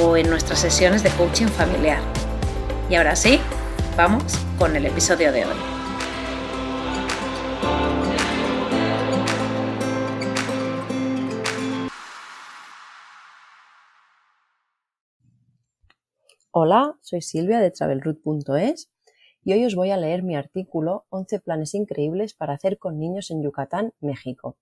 o en nuestras sesiones de coaching familiar. Y ahora sí, vamos con el episodio de hoy. Hola, soy Silvia de travelroot.es y hoy os voy a leer mi artículo 11 planes increíbles para hacer con niños en Yucatán, México.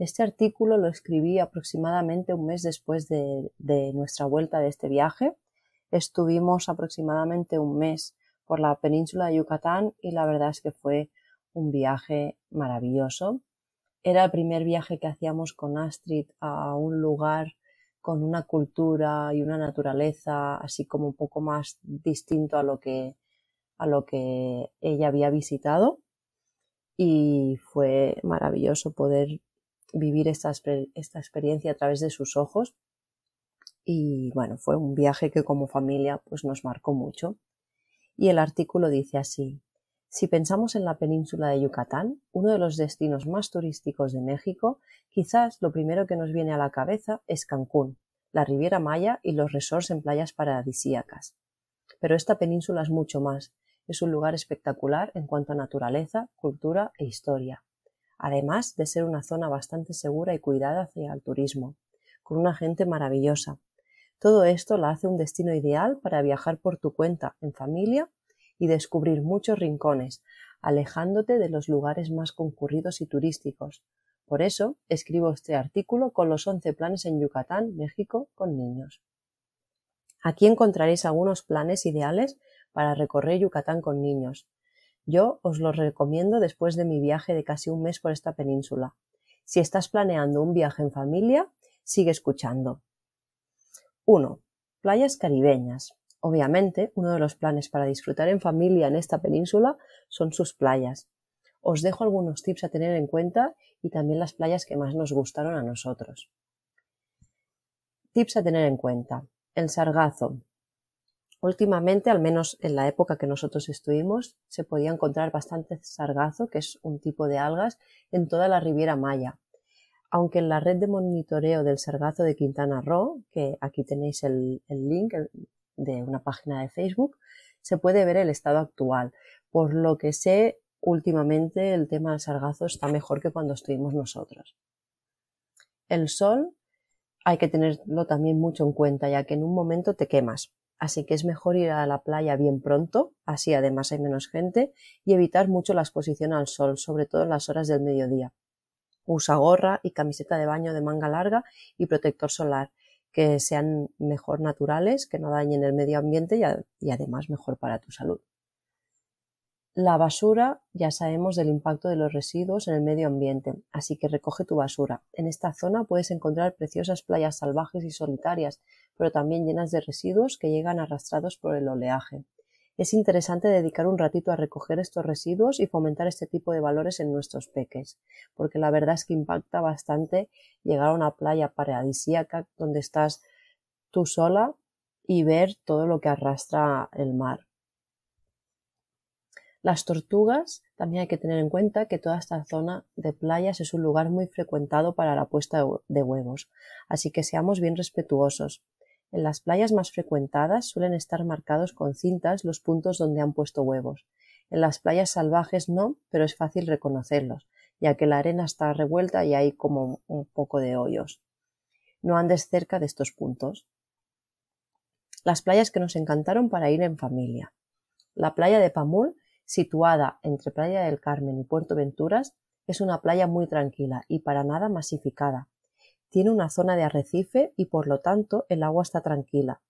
Este artículo lo escribí aproximadamente un mes después de, nuestra vuelta de este viaje. Estuvimos aproximadamente un mes por la península de Yucatán y la verdad es que fue un viaje maravilloso. Era el primer viaje que hacíamos con Astrid a un lugar con una cultura y una naturaleza así como un poco más distinto a lo que a lo que ella había visitado y fue maravilloso poder vivir esta, esta experiencia a través de sus ojos. Y bueno, fue un viaje que como familia pues nos marcó mucho. Y el artículo dice así, si pensamos en la península de Yucatán, uno de los destinos más turísticos de México, quizás lo primero que nos viene a la cabeza es Cancún, la Riviera Maya y los resorts en playas paradisíacas. Pero esta península es mucho más. Es un lugar espectacular en cuanto a naturaleza, cultura e historia además de ser una zona bastante segura y cuidada hacia el turismo, con una gente maravillosa. Todo esto la hace un destino ideal para viajar por tu cuenta, en familia, y descubrir muchos rincones, alejándote de los lugares más concurridos y turísticos. Por eso escribo este artículo con los 11 planes en Yucatán, México, con niños. Aquí encontraréis algunos planes ideales para recorrer Yucatán con niños, yo os lo recomiendo después de mi viaje de casi un mes por esta península. Si estás planeando un viaje en familia, sigue escuchando. 1. Playas caribeñas. Obviamente, uno de los planes para disfrutar en familia en esta península son sus playas. Os dejo algunos tips a tener en cuenta y también las playas que más nos gustaron a nosotros. Tips a tener en cuenta. El sargazo. Últimamente, al menos en la época que nosotros estuvimos, se podía encontrar bastante sargazo, que es un tipo de algas, en toda la Riviera Maya. Aunque en la red de monitoreo del sargazo de Quintana Roo, que aquí tenéis el, link de una página de Facebook, se puede ver el estado actual. Por lo que sé, últimamente el tema del sargazo está mejor que cuando estuvimos nosotros. El sol hay que tenerlo también mucho en cuenta, ya que en un momento te quemas así que es mejor ir a la playa bien pronto, así además hay menos gente, y evitar mucho la exposición al sol, sobre todo en las horas del mediodía. Usa gorra y camiseta de baño de manga larga y protector solar, que sean mejor naturales, que no dañen el medio ambiente y, y además mejor para tu salud. La basura, ya sabemos del impacto de los residuos en el medio ambiente, así que recoge tu basura. En esta zona puedes encontrar preciosas playas salvajes y solitarias, pero también llenas de residuos que llegan arrastrados por el oleaje. Es interesante dedicar un ratito a recoger estos residuos y fomentar este tipo de valores en nuestros peques, porque la verdad es que impacta bastante llegar a una playa paradisíaca donde estás tú sola y ver todo lo que arrastra el mar. Las tortugas, también hay que tener en cuenta que toda esta zona de playas es un lugar muy frecuentado para la puesta de huevos, así que seamos bien respetuosos. En las playas más frecuentadas suelen estar marcados con cintas los puntos donde han puesto huevos. En las playas salvajes no, pero es fácil reconocerlos, ya que la arena está revuelta y hay como un poco de hoyos. No andes cerca de estos puntos. Las playas que nos encantaron para ir en familia. La playa de Pamul, situada entre Playa del Carmen y Puerto Venturas, es una playa muy tranquila y para nada masificada. Tiene una zona de arrecife y por lo tanto el agua está tranquila.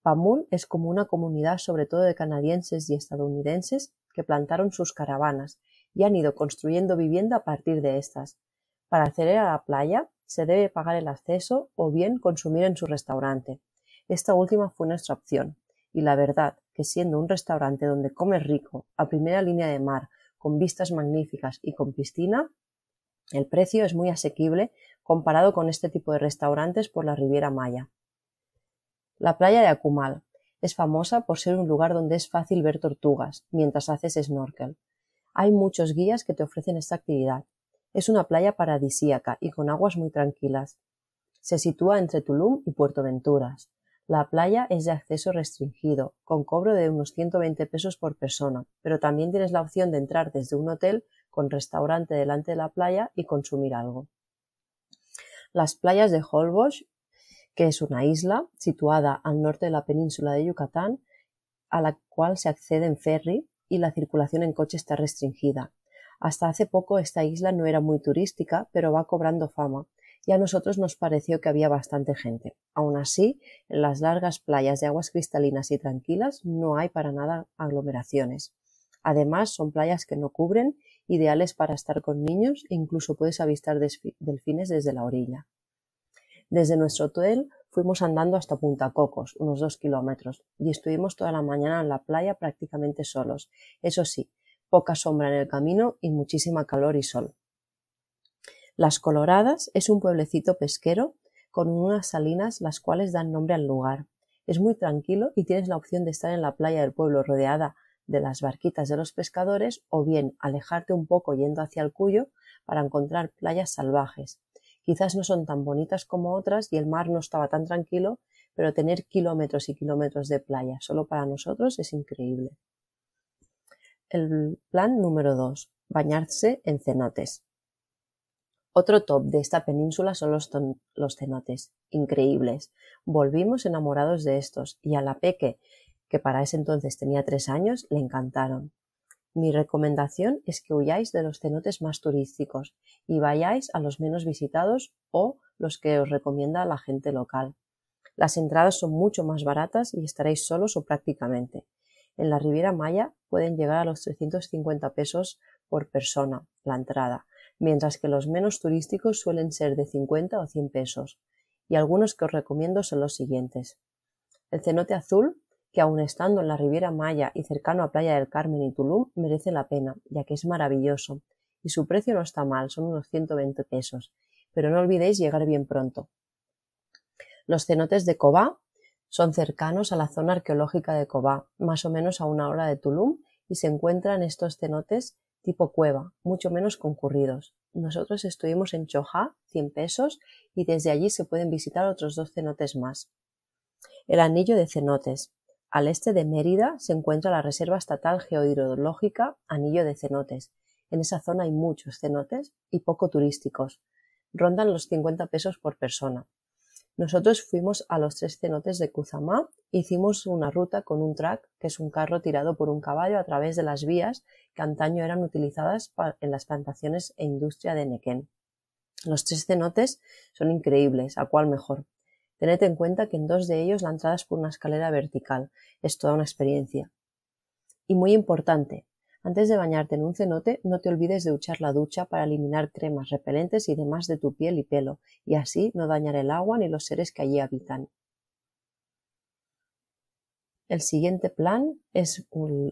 Pamul es como una comunidad sobre todo de canadienses y estadounidenses que plantaron sus caravanas y han ido construyendo vivienda a partir de estas. Para acceder a la playa se debe pagar el acceso o bien consumir en su restaurante. Esta última fue nuestra opción, y la verdad que siendo un restaurante donde comes rico, a primera línea de mar, con vistas magníficas y con piscina, el precio es muy asequible comparado con este tipo de restaurantes por la Riviera Maya. La playa de Akumal es famosa por ser un lugar donde es fácil ver tortugas mientras haces snorkel. Hay muchos guías que te ofrecen esta actividad. Es una playa paradisíaca y con aguas muy tranquilas. Se sitúa entre Tulum y Puerto Venturas. La playa es de acceso restringido, con cobro de unos 120 pesos por persona, pero también tienes la opción de entrar desde un hotel con restaurante delante de la playa y consumir algo. Las playas de Holbox, que es una isla situada al norte de la península de Yucatán, a la cual se accede en ferry y la circulación en coche está restringida. Hasta hace poco esta isla no era muy turística, pero va cobrando fama y a nosotros nos pareció que había bastante gente. Aun así, en las largas playas de aguas cristalinas y tranquilas no hay para nada aglomeraciones. Además, son playas que no cubren, ideales para estar con niños e incluso puedes avistar delfines desde la orilla. Desde nuestro hotel fuimos andando hasta Punta Cocos, unos dos kilómetros, y estuvimos toda la mañana en la playa prácticamente solos. Eso sí, poca sombra en el camino y muchísima calor y sol. Las Coloradas es un pueblecito pesquero con unas salinas las cuales dan nombre al lugar. Es muy tranquilo y tienes la opción de estar en la playa del pueblo rodeada de las barquitas de los pescadores o bien alejarte un poco yendo hacia el Cuyo para encontrar playas salvajes. Quizás no son tan bonitas como otras y el mar no estaba tan tranquilo, pero tener kilómetros y kilómetros de playa solo para nosotros es increíble. El plan número 2. Bañarse en cenotes. Otro top de esta península son los, cenotes, increíbles. Volvimos enamorados de estos y a la Peque, que para ese entonces tenía tres años, le encantaron. Mi recomendación es que huyáis de los cenotes más turísticos y vayáis a los menos visitados o los que os recomienda la gente local. Las entradas son mucho más baratas y estaréis solos o prácticamente. En la Riviera Maya pueden llegar a los 350 pesos por persona la entrada, mientras que los menos turísticos suelen ser de 50 o 100 pesos, y algunos que os recomiendo son los siguientes. El cenote azul, que aun estando en la Riviera Maya y cercano a Playa del Carmen y Tulum, merece la pena, ya que es maravilloso, y su precio no está mal, son unos 120 pesos, pero no olvidéis llegar bien pronto. Los cenotes de Cobá son cercanos a la zona arqueológica de Cobá, más o menos a una hora de Tulum, y se encuentran estos cenotes tipo cueva, mucho menos concurridos. Nosotros estuvimos en Chojá, 100 pesos, y desde allí se pueden visitar otros dos cenotes más. El anillo de cenotes. Al este de Mérida se encuentra la Reserva Estatal Geohidrológica Anillo de Cenotes. En esa zona hay muchos cenotes y poco turísticos. Rondan los 50 pesos por persona. Nosotros fuimos a los tres cenotes de Cuzamá, hicimos una ruta con un track, que es un carro tirado por un caballo a través de las vías que antaño eran utilizadas en las plantaciones e industria de Nequén. Los tres cenotes son increíbles, a cuál mejor. Tened en cuenta que en dos de ellos la entrada es por una escalera vertical. Es toda una experiencia. Y muy importante, antes de bañarte en un cenote, no te olvides de echar la ducha para eliminar cremas repelentes y demás de tu piel y pelo, y así no dañar el agua ni los seres que allí habitan. El siguiente plan es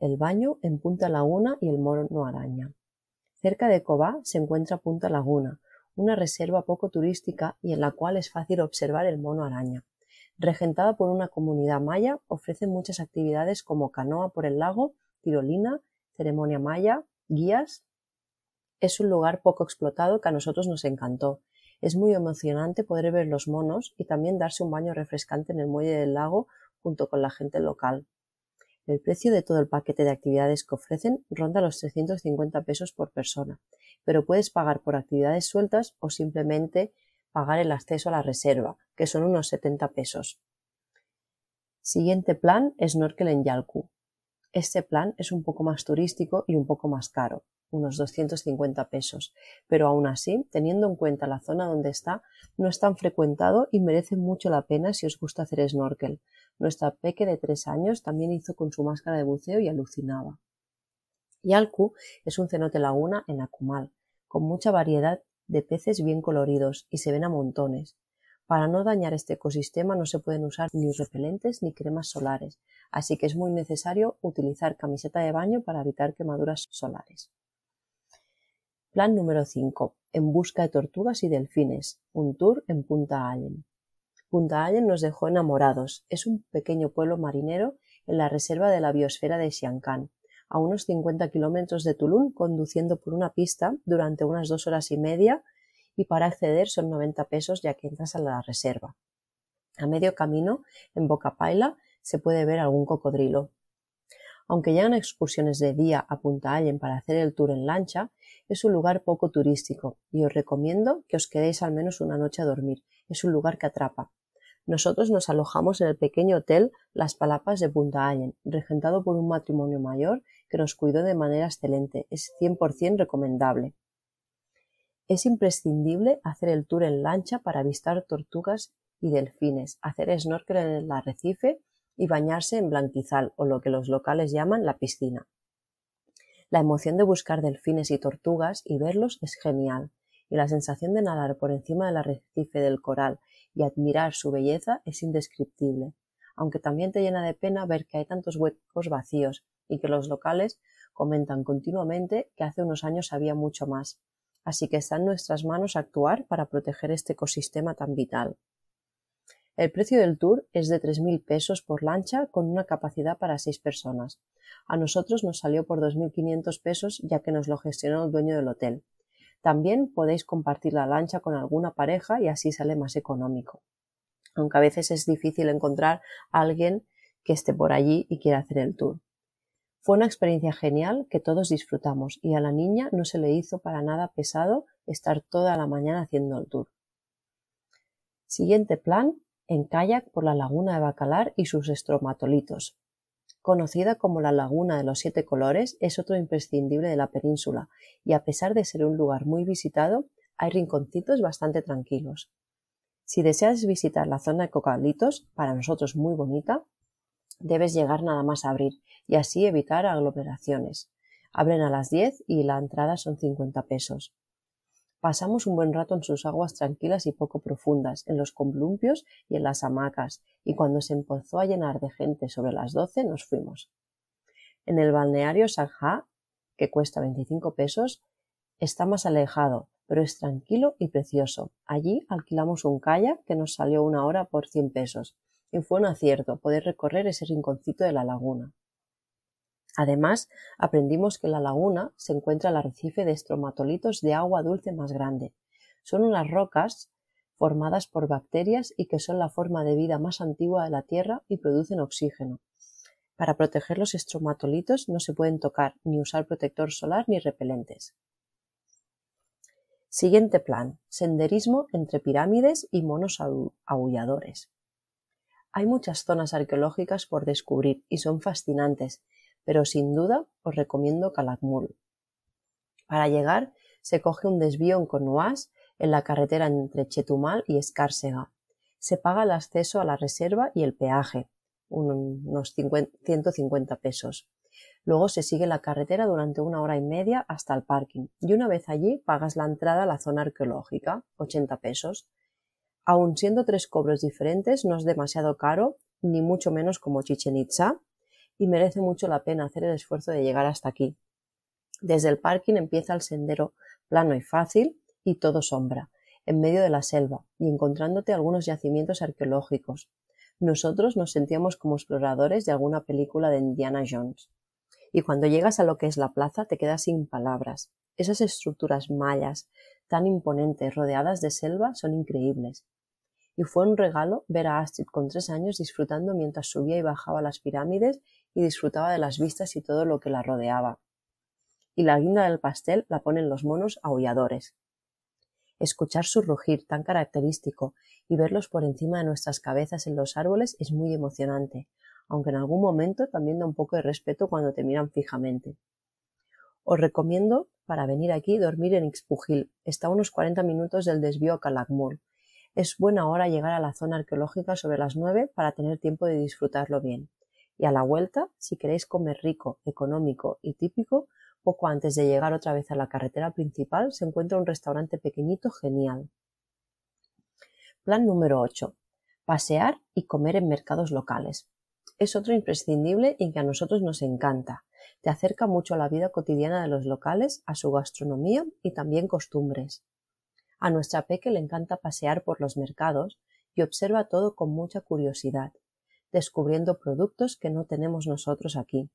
el baño en Punta Laguna y el Mono Araña. Cerca de Cobá se encuentra Punta Laguna, una reserva poco turística y en la cual es fácil observar el mono araña. Regentada por una comunidad maya, ofrece muchas actividades como canoa por el lago, tirolina, ceremonia maya, guías. Es un lugar poco explotado que a nosotros nos encantó. Es muy emocionante poder ver los monos y también darse un baño refrescante en el muelle del lago junto con la gente local. El precio de todo el paquete de actividades que ofrecen ronda los 350 pesos por persona, pero puedes pagar por actividades sueltas o simplemente pagar el acceso a la reserva, que son unos 70 pesos. Siguiente plan, snorkel en Yalku. Este plan es un poco más turístico y un poco más caro, unos 250 pesos, pero aún así, teniendo en cuenta la zona donde está, no es tan frecuentado y merece mucho la pena si os gusta hacer snorkel. Nuestra peque de tres años también hizo con su máscara de buceo y alucinaba. Yalku es un cenote laguna en Akumal, con mucha variedad de peces bien coloridos y se ven a montones. Para no dañar este ecosistema no se pueden usar ni repelentes ni cremas solares, así que es muy necesario utilizar camiseta de baño para evitar quemaduras solares. Plan número 5. En busca de tortugas y delfines. Un tour en Punta Allen. Punta Allen nos dejó enamorados. Es un pequeño pueblo marinero en la reserva de la biosfera de Xiancan, a unos 50 kilómetros de Tulum, conduciendo por una pista durante unas dos horas y media y para acceder son 90 pesos ya que entras a la reserva. A medio camino, en Boca Paila, se puede ver algún cocodrilo. Aunque llegan excursiones de día a Punta Allen para hacer el tour en lancha, es un lugar poco turístico y os recomiendo que os quedéis al menos una noche a dormir. Es un lugar que atrapa. Nosotros nos alojamos en el pequeño hotel Las Palapas de Punta Allen, regentado por un matrimonio mayor que nos cuidó de manera excelente. Es 100% recomendable. Es imprescindible hacer el tour en lancha para avistar tortugas y delfines, hacer snorkel en el arrecife y bañarse en blanquizal o lo que los locales llaman la piscina. La emoción de buscar delfines y tortugas y verlos es genial, y la sensación de nadar por encima del arrecife del coral y admirar su belleza es indescriptible, aunque también te llena de pena ver que hay tantos huecos vacíos y que los locales comentan continuamente que hace unos años había mucho más, así que está en nuestras manos actuar para proteger este ecosistema tan vital. El precio del tour es de 3.000 pesos por lancha con una capacidad para seis personas. A nosotros nos salió por 2.500 pesos ya que nos lo gestionó el dueño del hotel. También podéis compartir la lancha con alguna pareja y así sale más económico. Aunque a veces es difícil encontrar a alguien que esté por allí y quiera hacer el tour. Fue una experiencia genial que todos disfrutamos y a la niña no se le hizo para nada pesado estar toda la mañana haciendo el tour. Siguiente plan, en kayak por la laguna de Bacalar y sus estromatolitos. Conocida como la Laguna de los Siete Colores, es otro imprescindible de la península y a pesar de ser un lugar muy visitado, hay rinconcitos bastante tranquilos. Si deseas visitar la zona de Cocalitos, para nosotros muy bonita, debes llegar nada más a abrir y así evitar aglomeraciones. Abren a las 10 y la entrada son 50 pesos. Pasamos un buen rato en sus aguas tranquilas y poco profundas, en los columpios y en las hamacas, y cuando se empezó a llenar de gente sobre las doce nos fuimos. En el balneario Sanja, que cuesta 25 pesos, está más alejado, pero es tranquilo y precioso. Allí alquilamos un kayak que nos salió una hora por 100 pesos, y fue un acierto poder recorrer ese rinconcito de la laguna. Además, aprendimos que la laguna se encuentra el arrecife de estromatolitos de agua dulce más grande. Son unas rocas formadas por bacterias y que son la forma de vida más antigua de la Tierra y producen oxígeno. Para proteger los estromatolitos no se pueden tocar ni usar protector solar ni repelentes. Siguiente plan. Senderismo entre pirámides y monos aulladores. Hay muchas zonas arqueológicas por descubrir y son fascinantes pero sin duda os recomiendo Calakmul. Para llegar se coge un desvío en Cornuás en la carretera entre Chetumal y Escárcega. Se paga el acceso a la reserva y el peaje, unos 150 pesos. Luego se sigue la carretera durante una hora y media hasta el parking y una vez allí pagas la entrada a la zona arqueológica, 80 pesos. Aun siendo tres cobros diferentes, no es demasiado caro, ni mucho menos como Chichen Itza, y merece mucho la pena hacer el esfuerzo de llegar hasta aquí. Desde el parking empieza el sendero plano y fácil y todo sombra, en medio de la selva y encontrándote algunos yacimientos arqueológicos. Nosotros nos sentíamos como exploradores de alguna película de Indiana Jones. Y cuando llegas a lo que es la plaza te quedas sin palabras. Esas estructuras mayas tan imponentes rodeadas de selva son increíbles y fue un regalo ver a Astrid con tres años disfrutando mientras subía y bajaba las pirámides y disfrutaba de las vistas y todo lo que la rodeaba. Y la guinda del pastel la ponen los monos aulladores. Escuchar su rugir tan característico y verlos por encima de nuestras cabezas en los árboles es muy emocionante, aunque en algún momento también da un poco de respeto cuando te miran fijamente. Os recomiendo para venir aquí dormir en Ixpujil. Está a unos 40 minutos del desvío a Calakmul. Es buena hora llegar a la zona arqueológica sobre las 9 para tener tiempo de disfrutarlo bien. Y a la vuelta, si queréis comer rico, económico y típico, poco antes de llegar otra vez a la carretera principal se encuentra un restaurante pequeñito genial. Plan número 8. Pasear y comer en mercados locales. Es otro imprescindible y que a nosotros nos encanta. Te acerca mucho a la vida cotidiana de los locales, a su gastronomía y también costumbres. A nuestra peque le encanta pasear por los mercados y observa todo con mucha curiosidad, descubriendo productos que no tenemos nosotros aquí.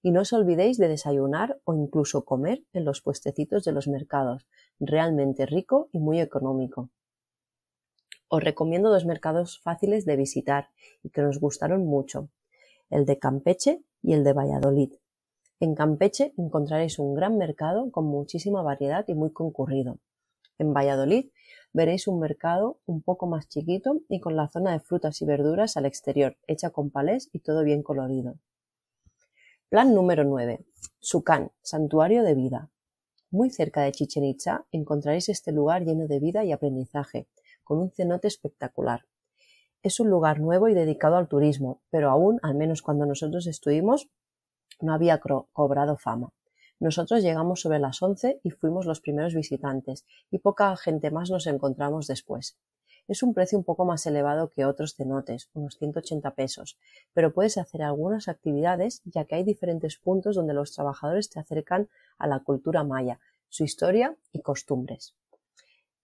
Y no os olvidéis de desayunar o incluso comer en los puestecitos de los mercados, realmente rico y muy económico. Os recomiendo dos mercados fáciles de visitar y que nos gustaron mucho, el de Campeche y el de Valladolid. En Campeche encontraréis un gran mercado con muchísima variedad y muy concurrido. En Valladolid veréis un mercado un poco más chiquito y con la zona de frutas y verduras al exterior, hecha con palés y todo bien colorido. Plan número 9. Sucán, Santuario de Vida. Muy cerca de Chichen Itza encontraréis este lugar lleno de vida y aprendizaje, con un cenote espectacular. Es un lugar nuevo y dedicado al turismo, pero aún, al menos cuando nosotros estuvimos, no había cobrado fama. Nosotros llegamos sobre las once y fuimos los primeros visitantes, y poca gente más nos encontramos después. Es un precio un poco más elevado que otros cenotes, unos 180 pesos, pero puedes hacer algunas actividades ya que hay diferentes puntos donde los trabajadores te acercan a la cultura maya, su historia y costumbres.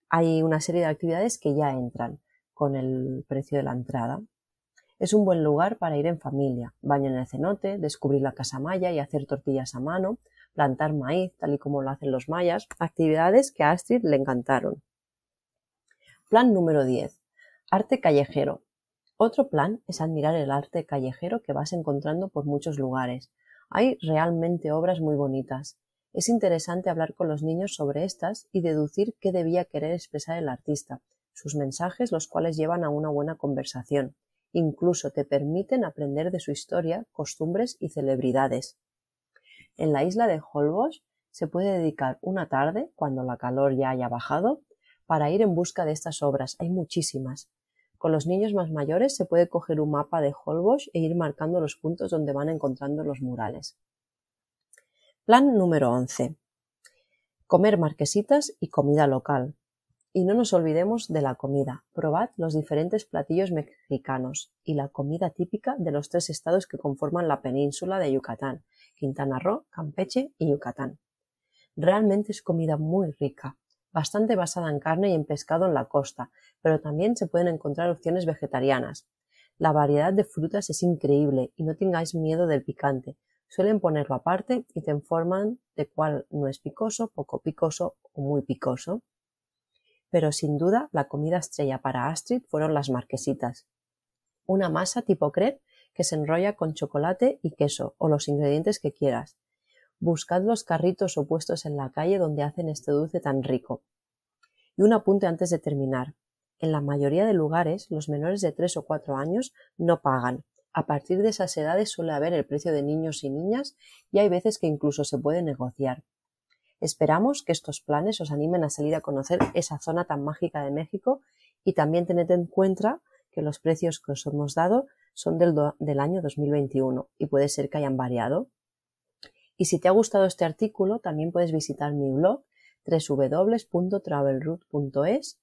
Hay una serie de actividades que ya entran con el precio de la entrada. Es un buen lugar para ir en familia, baño en el cenote, descubrir la casa maya y hacer tortillas a mano, plantar maíz, tal y como lo hacen los mayas, actividades que a Astrid le encantaron. Plan número 10. Arte callejero. Otro plan es admirar el arte callejero que vas encontrando por muchos lugares. Hay realmente obras muy bonitas. Es interesante hablar con los niños sobre estas y deducir qué debía querer expresar el artista, sus mensajes los cuales llevan a una buena conversación. Incluso te permiten aprender de su historia, costumbres y celebridades. En la isla de Holbox se puede dedicar una tarde, cuando la calor ya haya bajado, para ir en busca de estas obras. Hay muchísimas. Con los niños más mayores se puede coger un mapa de Holbox e ir marcando los puntos donde van encontrando los murales. Plan número 11. Comer marquesitas y comida local. Y no nos olvidemos de la comida. Probad los diferentes platillos mexicanos y la comida típica de los tres estados que conforman la península de Yucatán, Quintana Roo, Campeche y Yucatán. Realmente es comida muy rica, bastante basada en carne y en pescado en la costa, pero también se pueden encontrar opciones vegetarianas. La variedad de frutas es increíble y no tengáis miedo del picante. Suelen ponerlo aparte y te informan de cuál no es picoso, poco picoso o muy picoso pero sin duda la comida estrella para Astrid fueron las marquesitas. Una masa tipo crepe que se enrolla con chocolate y queso o los ingredientes que quieras. Buscad los carritos o puestos en la calle donde hacen este dulce tan rico. Y un apunte antes de terminar. En la mayoría de lugares, los menores de 3 o 4 años no pagan. A partir de esas edades suele haber el precio de niños y niñas y hay veces que incluso se puede negociar. Esperamos que estos planes os animen a salir a conocer esa zona tan mágica de México y también tened en cuenta que los precios que os hemos dado son del, año 2021 y puede ser que hayan variado. Y si te ha gustado este artículo, también puedes visitar mi blog www.travelroute.es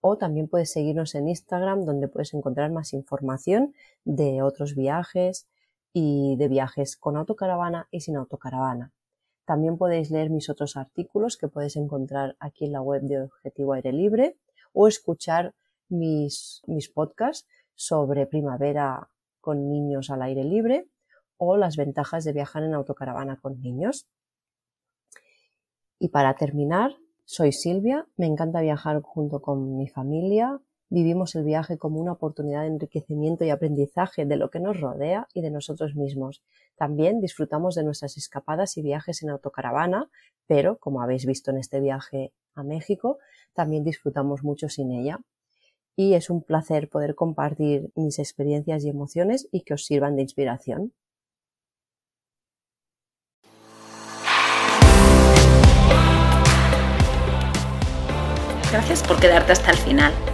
o también puedes seguirnos en Instagram donde puedes encontrar más información de otros viajes y de viajes con autocaravana y sin autocaravana. También podéis leer mis otros artículos que podéis encontrar aquí en la web de Objetivo Aire Libre o escuchar mis, mis podcasts sobre primavera con niños al aire libre o las ventajas de viajar en autocaravana con niños. Y para terminar, soy Silvia, me encanta viajar junto con mi familia, Vivimos el viaje como una oportunidad de enriquecimiento y aprendizaje de lo que nos rodea y de nosotros mismos. También disfrutamos de nuestras escapadas y viajes en autocaravana, pero, como habéis visto en este viaje a México, también disfrutamos mucho sin ella. Y es un placer poder compartir mis experiencias y emociones y que os sirvan de inspiración. Gracias por quedarte hasta el final.